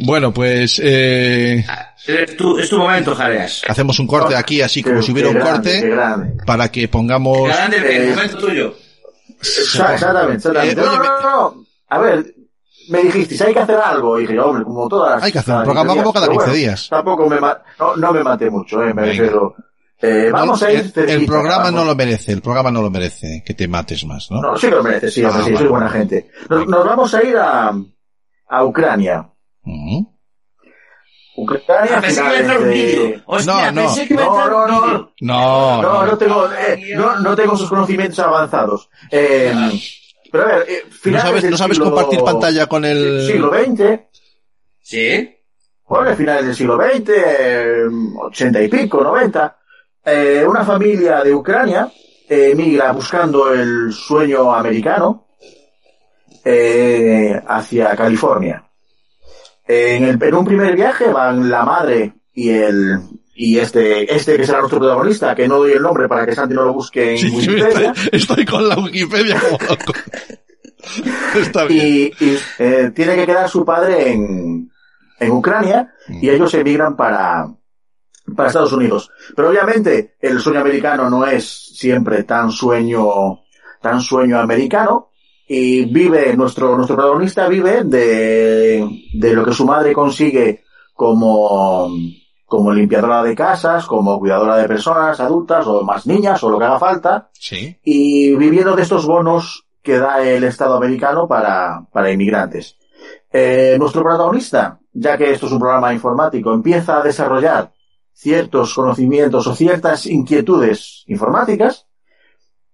Bueno, pues eh, Es tu, es tu momento, Jareas. hacemos un corte aquí, así como Qué- si hubiera un corte, para que pongamos... Grande, el eh, momento tuyo. Exa- Exactamente, exactamente. Eh, no, oye, no, no, no. A ver, me dijisteis, hay que hacer algo. Y dije, hombre, como todas las... Hay que hacer un programa 15 como cada días. Pero 15 bueno, días. Tampoco me, ma- no, no me maté mucho, eh, me refiero. Eh, vamos No, a ir el, el programa vamos. no lo merece, el programa no lo merece, que te mates más, ¿no? No, sí que lo merece, sí, Ah, sí, vale. soy buena gente. Nos, nos vamos a ir a, a Ucrania. Ucrania, pensé que iba a entrar un finales de- vídeo. Hostia, No, no. pensé que iba a No, entrar no, no. No, No, no tengo, no. eh, no, no tengo sus conocimientos avanzados. Eh, pero a ver, eh, ¿No sabes, del no sabes siglo- compartir pantalla con el... Siglo XX, Sí. bueno, finales del siglo XX, eh, 80 y pico, 90, eh, una familia de Ucrania eh, emigra buscando el sueño americano eh, hacia California. En, el, en un primer viaje van la madre y el y este este que será nuestro protagonista, que no doy el nombre para que Santi no lo busque en Sí, Wikipedia. estoy, estoy con la Wikipedia como loco. Está bien. y, y, eh, tiene que quedar su padre en, en Ucrania y ellos emigran para, para Estados Unidos. Pero obviamente el sueño americano no es siempre tan sueño, tan sueño americano y vive, nuestro, nuestro protagonista vive de, de lo que su madre consigue como, como limpiadora de casas, como cuidadora de personas adultas o más niñas o lo que haga falta Sí. y viviendo de estos bonos que da el Estado americano para, para inmigrantes. Eh, nuestro protagonista, ya que esto es un programa informático, empieza a desarrollar ciertos conocimientos o ciertas inquietudes informáticas,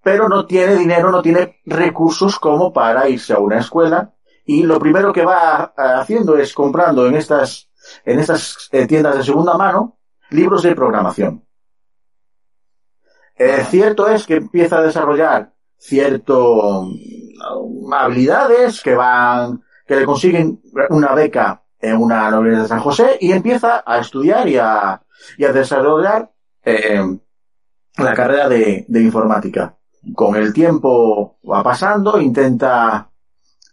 pero no tiene dinero, no tiene recursos como para irse a una escuela y lo primero que va haciendo es comprando en estas, en estas tiendas de segunda mano libros de programación. Eh, cierto es que empieza a desarrollar cierto mm, habilidades que van que le consiguen una beca en una universidad de San José y empieza a estudiar y a, a desarrollar eh, la carrera de informática. Con el tiempo va pasando, intenta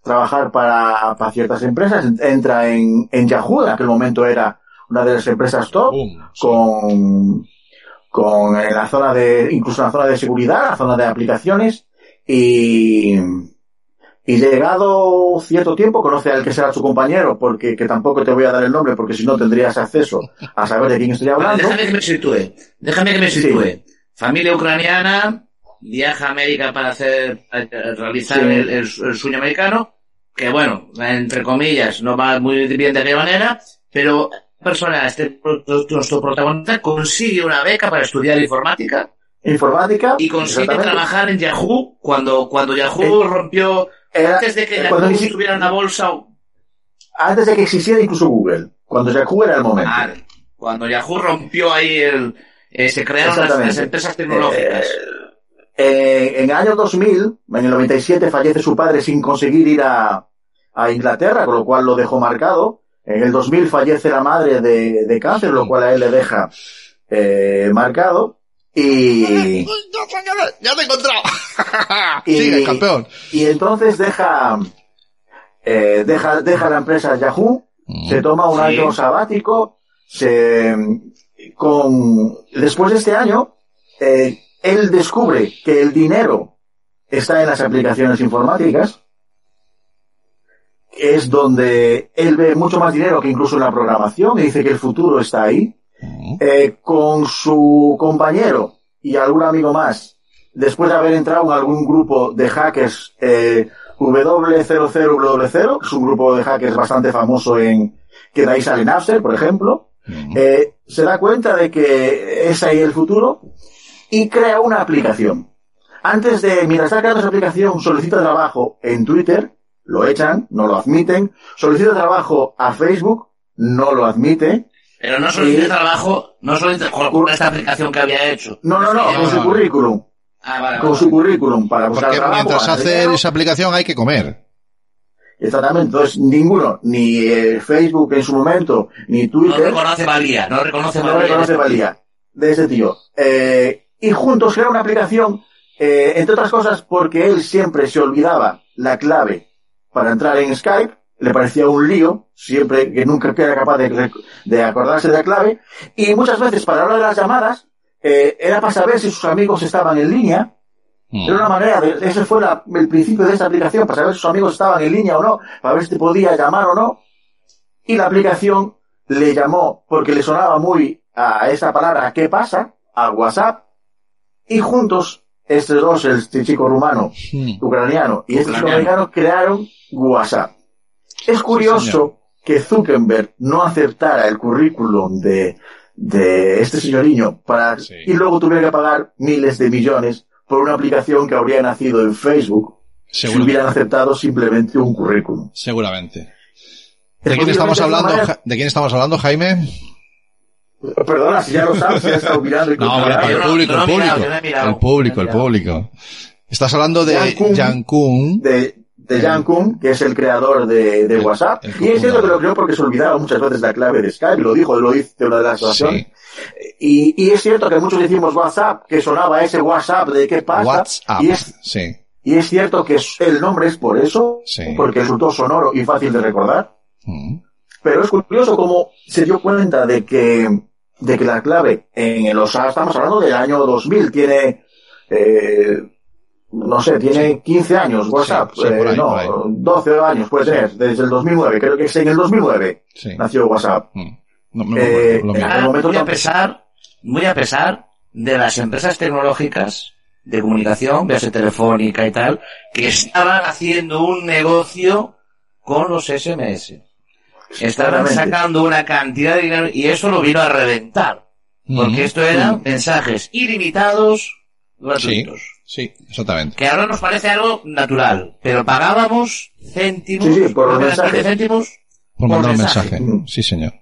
trabajar para, para ciertas empresas, entra en, en Yahoo, en aquel momento era una de las empresas top, Boom. con, la zona de, incluso la zona de seguridad, la zona de aplicaciones, y, y llegado cierto tiempo conoce al que será su compañero, porque que tampoco te voy a dar el nombre, porque si no tendrías acceso a saber de quién estoy Vale, hablando. déjame que me sitúe. Déjame que me Sí. sitúe. Familia ucraniana, viaja a América para hacer, eh, realizar Sí. el, el el sueño americano, que bueno, entre comillas, no va muy bien de aquella manera, pero persona, este nuestro protagonista consigue una beca para estudiar informática Informática. y consigue trabajar en Yahoo cuando, cuando Yahoo Eh, rompió, Era- antes de que Yahoo estuviera en la bolsa, antes de que existiera incluso Google, cuando Yahoo era el momento. ah, cuando Yahoo rompió ahí el, eh, se crearon las empresas tecnológicas. Eh, en el año 2000, en el 97, fallece su padre sin conseguir ir a, a Inglaterra, con lo cual lo dejó marcado. En el 2000 fallece la madre de, de cáncer, lo cual a él le deja eh, marcado. Y, ¡Ya te he encontrado! Y- Sigue, campeón. y entonces deja, eh, deja, deja la empresa Yahoo, se toma un Sí. año sabático, se, con, después de este año, eh, él descubre que el dinero está en las aplicaciones informáticas, es donde él ve mucho más dinero que incluso en la programación, y dice que el futuro está ahí, eh, con su compañero y algún amigo más, después de haber entrado en algún grupo de hackers eh, W00W0, que es un grupo de hackers bastante famoso en que de ahí sale Napster, por ejemplo, eh, se da cuenta de que es ahí el futuro y crea una aplicación. Antes de, mientras está creando esa aplicación, solicita trabajo en Twitter, lo echan, no lo admiten, solicita trabajo a Facebook, no lo admite, Pero no Sí. trabajo, no solo hice- con esta aplicación que había hecho. no, no, no, con su currículum, Ah, vale, con vale. su currículum para buscar Porque trabajo. mientras ganar hace dinero. esa aplicación hay que comer. Exactamente, entonces ninguno, ni eh, Facebook en su momento, ni No Twitter, reconoce valía, no reconoce no valía. reconoce valía de ese tío. Eh, y juntos crean una aplicación, eh, entre otras cosas porque él siempre se olvidaba la clave para entrar en Skype. le parecía un lío, siempre que nunca era capaz de, de acordarse de la clave, y muchas veces para la hora de las llamadas, eh, era para saber si sus amigos estaban en línea, Mm. era una manera, de, ese fue la- el principio de esta aplicación, para saber si sus amigos estaban en línea o no, para ver si te podía llamar o no. Y la aplicación le llamó, porque le sonaba muy a esa palabra, ¿qué pasa? A WhatsApp. Y juntos, estos dos, este chico rumano, Mm. ucraniano y este chico americano, crearon WhatsApp. Es curioso señor. que Zuckerberg no aceptara el currículum de, de este para, Sí. y luego tuviera que pagar miles de millones por una aplicación que habría nacido en Facebook si hubieran aceptado simplemente un currículum. seguramente. ¿De quién estamos hablando, Jaime? Perdona, si ya lo sabes, ya está mirando y No, bueno, para el no- público, el público. El público, el público. Estás hablando de Jan Kuhn. de, de Jan Kuhn, que es el creador de, de El- WhatsApp. el y es cierto que lo creó porque se olvidaba muchas veces la clave de Skype, lo dijo, lo dice una de las oraciones. Sí. Y, y es cierto que muchos decimos WhatsApp, que sonaba ese WhatsApp de qué pasa. WhatsApp. Y es, Sí. y es cierto que el nombre es por eso, Sí. porque resultó sonoro y fácil de recordar. Mm. Pero es curioso cómo se dio cuenta de que, de que la clave en los, estamos hablando del año 2000, tiene, eh, no sé, tiene 15 años WhatsApp, Sí, sí, por ahí, eh, no, por ahí. 12 años puede tener, desde el 2009, creo que es en el 2009 Sí. nació WhatsApp. Mm. No, Eh, en el momento muy a pesar, muy a pesar de las empresas tecnológicas de comunicación, véase telefónica y tal, que estaban haciendo un negocio con los SMS. Estaban sacando una cantidad de dinero y eso lo vino a reventar. Porque esto eran mensajes ilimitados, gratuitos. Sí, exactamente. Que ahora nos parece algo natural, pero pagábamos céntimos, Sí, sí, por los creo que eran 15 mensajes. céntimos, Por mandar un mensaje. mensaje. Sí, señor.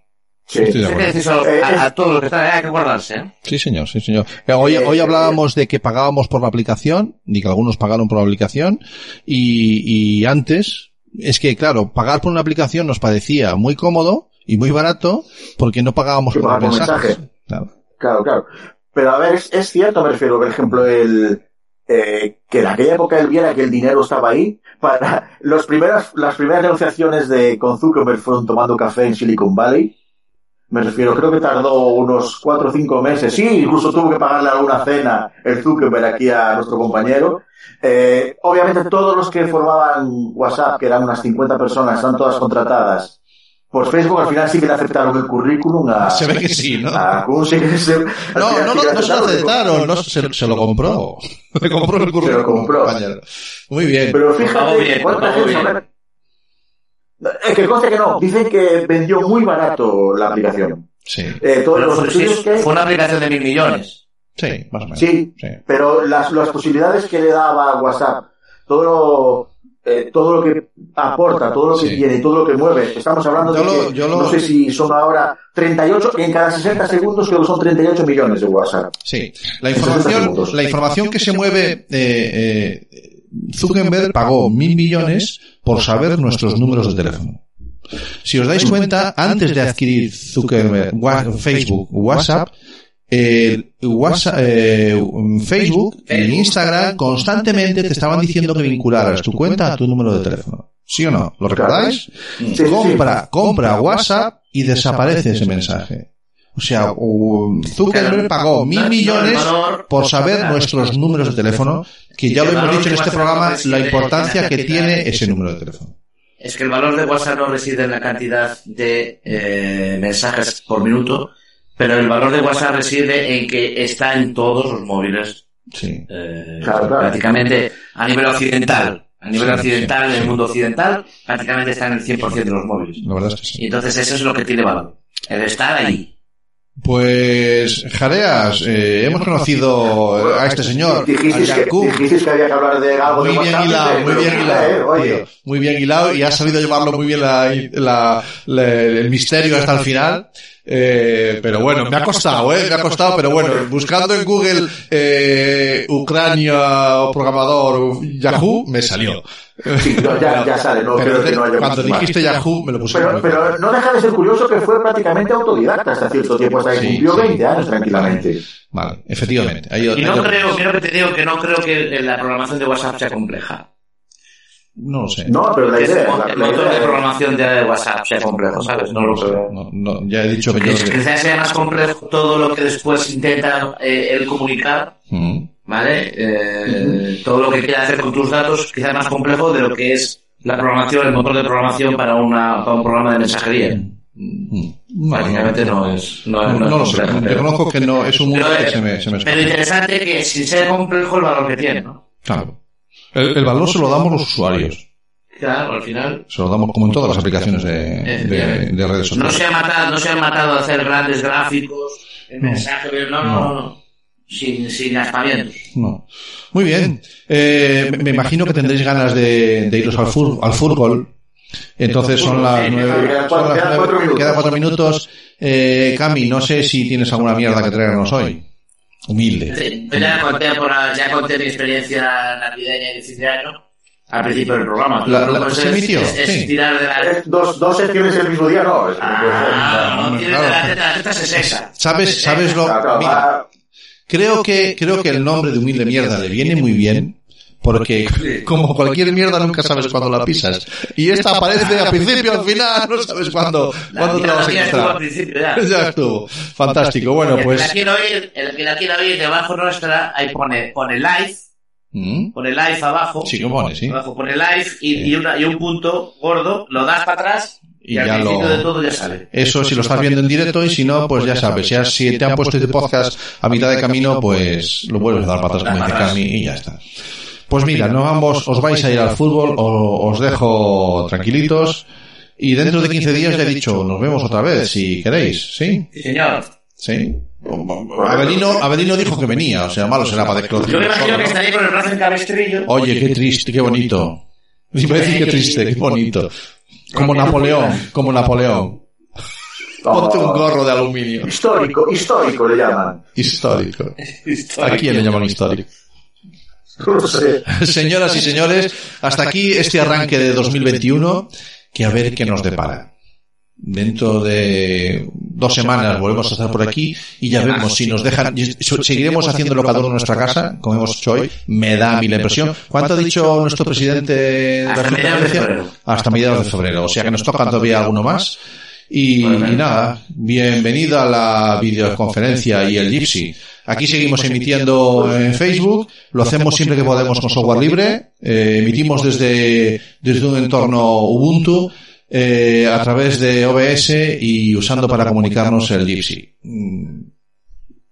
Sí. Estoy de acuerdo. a, Eh, a- a todos los que están hay que guardarse, ¿eh? Sí, señor, sí, señor. Eh, Hoy, Eh, hoy hablábamos de que pagábamos por la aplicación, y que algunos pagaron por la aplicación, y, y antes, es que claro, pagar por una aplicación nos parecía muy cómodo y muy barato, porque no pagábamos por los mensajes. mensaje. Claro. Claro, claro. Pero a ver, es, es cierto, me refiero, por ejemplo, el, eh, que en aquella época él viera que el dinero estaba ahí. Para los primeras, las primeras negociaciones de con Zuckerberg fueron tomando café en Silicon Valley. Me refiero, creo que tardó unos cuatro o cinco meses. Sí, incluso tuvo que pagarle alguna cena el Zuckerberg aquí a nuestro compañero. Eh, obviamente todos los que formaban WhatsApp, que eran unas 50 personas, están todas contratadas por Facebook. Al final sí que le aceptaron el currículum a, Se ve que sí, ¿no? a Kuhn, sí que se- No, no, no, se lo aceptaron, no, se, se lo compró. Le compró el currículum. compró. compañero. Muy bien. Pero Lo fíjate bien, cuánta lo gente... Es que conste que no, dicen que vendió muy barato la aplicación. Sí, Eh, todos los estudios que... fue una aplicación de mil millones. sí, más o menos. Sí, Sí. pero las, las posibilidades que le daba WhatsApp, todo lo, eh, todo lo que aporta, todo lo que Sí. tiene, todo lo que mueve, estamos hablando Yo de lo- que, yo lo- no sé si son ahora 38, en cada 60 segundos creo que son 38 millones de WhatsApp. Sí, la En 60 información, la información que se mueve, eh, eh, Zuckerberg pagó mil millones por saber nuestros números de teléfono. Si os dais cuenta, antes de adquirir Zuckerberg, Facebook, WhatsApp, eh, WhatsApp, eh, Facebook y Instagram constantemente te estaban diciendo que vincularas tu cuenta a tu número de teléfono. ¿Sí o no? ¿Lo recordáis? Sí, sí, sí. compra, compra WhatsApp y desaparece ese mensaje. O sea, u- Zuckerberg pagó mil millones por saber nuestros números de teléfono, que ya lo hemos dicho en este programa, la importancia que tiene ese número de teléfono. Es que el valor de WhatsApp no reside en la cantidad de eh, mensajes por minuto, pero el valor de WhatsApp reside en que está en todos los móviles, Sí. eh, Claro, claro. prácticamente a nivel occidental. A nivel Sí, occidental, sí, en el mundo occidental, prácticamente está en el 100% de los móviles. La verdad es que sí. Y entonces eso es lo que tiene valor. El estar ahí. Pues, Jareas, eh, hemos conocido a este señor, a Dijisteis que, Yakub. dijisteis que había que hablar de algo Muy de bien hilado, muy bien eh, hilado. oye, tío. Muy bien hilado y has sabido llevarlo muy bien la, la- la- el misterio hasta el final. Eh, pero bueno, me ha costado, eh, me ha costado, pero bueno, buscando en Google eh, Ucrania o programador Yahoo, me salió. Sí, no, ya- ya sale, no Pero creo que no haya cuando más. dijiste Yahoo, me lo puse Pero, pero no deja de ser curioso que fue prácticamente autodidacta hasta cierto tiempo, hasta que Sí, cumplió sí. 20 años tranquilamente. Vale, efectivamente. Y no creo, creo que te digo que no creo que la programación de WhatsApp sea compleja. No lo sé. No, pero la idea. el motor de programación de WhatsApp sea complejo, ¿sabes? No lo creo. No, no, ya he dicho que Que yo... quizás sea más complejo todo lo que después intenta eh, el comunicar, Mm. ¿Vale? Eh, todo lo que quiera hacer con tus datos quizás más complejo de lo que es la programación, el motor de programación para, una, para un programa de mensajería. Mm. No, Prácticamente no es, no, no, no es no lo sé. Reconozco que no, es un mundo pero, que se me, se me pero interesante que sin ser complejo el valor que tiene, ¿no? Claro. El, el valor se lo damos los usuarios. Claro, al final Se lo damos como en todas las aplicaciones de, de, de redes no sociales. se ha matado, no se han matado a hacer grandes gráficos, el No. mensaje, no, no, no, no. Sin, sin aspamientos. No. Muy bien. Eh, me- me imagino que tendréis ganas de, de iros al, fur- al fútbol. Entonces son las nueve. quedan son cuatro- minutos. quedan cuatro minutos. Eh, Cami, no sé si tienes alguna mierda que traernos hoy. Humilde. Sí, yo ya conté, por, ya conté mi experiencia navideña y de fin de año al principio del programa. La- la- pues se es, emitió, es- es sí. tirar de la... Es Dos, dos secciones el mismo día, no. Es- Ah, no, tirar de claro. la teta, la teta se sexa. ¿Sabes, sabes lo? Claro, claro, Mira, va- creo que, creo que el nombre de humilde mierda le viene muy bien. Porque como cualquier mierda nunca sabes cuándo la pisas. Y esta aparece al principio, al final, no sabes cuándo, La cuándo te la vas a mía estuvo al encontrar. principio ya. Ya estuvo. Fantástico. Bueno, El que la pues. oír, el que la quiera oír debajo nuestra, ahí pone, pone live, ¿Mm? pone live abajo. Sí, que pone, sí. Abajo pone live y, Sí. y, una, y un punto gordo, lo das para atrás y, Y al ya lo- de todo ya sale. Eso si lo estás viendo en directo y si no, pues ya sabes. Si, has- si te han puesto este podcast a mitad de camino, pues lo vuelves a dar patas como dice Cami y ya está. Pues mira, no ambos os vais a ir al fútbol, o- os dejo tranquilitos y dentro de 15 días ya he dicho, nos vemos otra vez si queréis, ¿sí? Sí, señor. ¿Sí? Avelino, Avelino dijo que venía, o sea, malo será para Yo me imagino que estaría con el brazo en cabestrillo. Oye, qué triste, qué bonito. Iba a decir qué triste, qué bonito. Como Napoleón, como Napoleón. Ponte un gorro de aluminio. Histórico, histórico le llaman. Histórico. ¿A quién le llaman histórico? No lo sé. Señoras y señores, hasta aquí este arranque de 2021, que a ver qué nos depara. Dentro de dos semanas volvemos a estar por aquí y ya vemos si nos dejan, seguiremos haciéndolo cada uno en nuestra casa, como hemos hecho hoy, me da a mí la impresión. ¿Cuánto ha dicho nuestro presidente de Hasta mediados de febrero. Hasta mediados de febrero, o sea que nos toca todavía alguno más. Y nada, bienvenido a la videoconferencia y el Gypsy. Aquí seguimos emitiendo en Facebook, lo hacemos siempre que podemos con software libre, eh, emitimos desde, desde un entorno Ubuntu, eh, a través de OBS y usando para comunicarnos el Gypsy.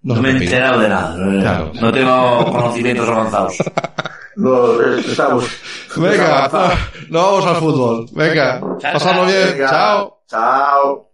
No se me he enterado de nada. no- Claro. No tengo conocimientos avanzados. No, eh, estamos. Venga, nos vamos al fútbol. Venga, pasadlo bien. Venga. Chao. Chao.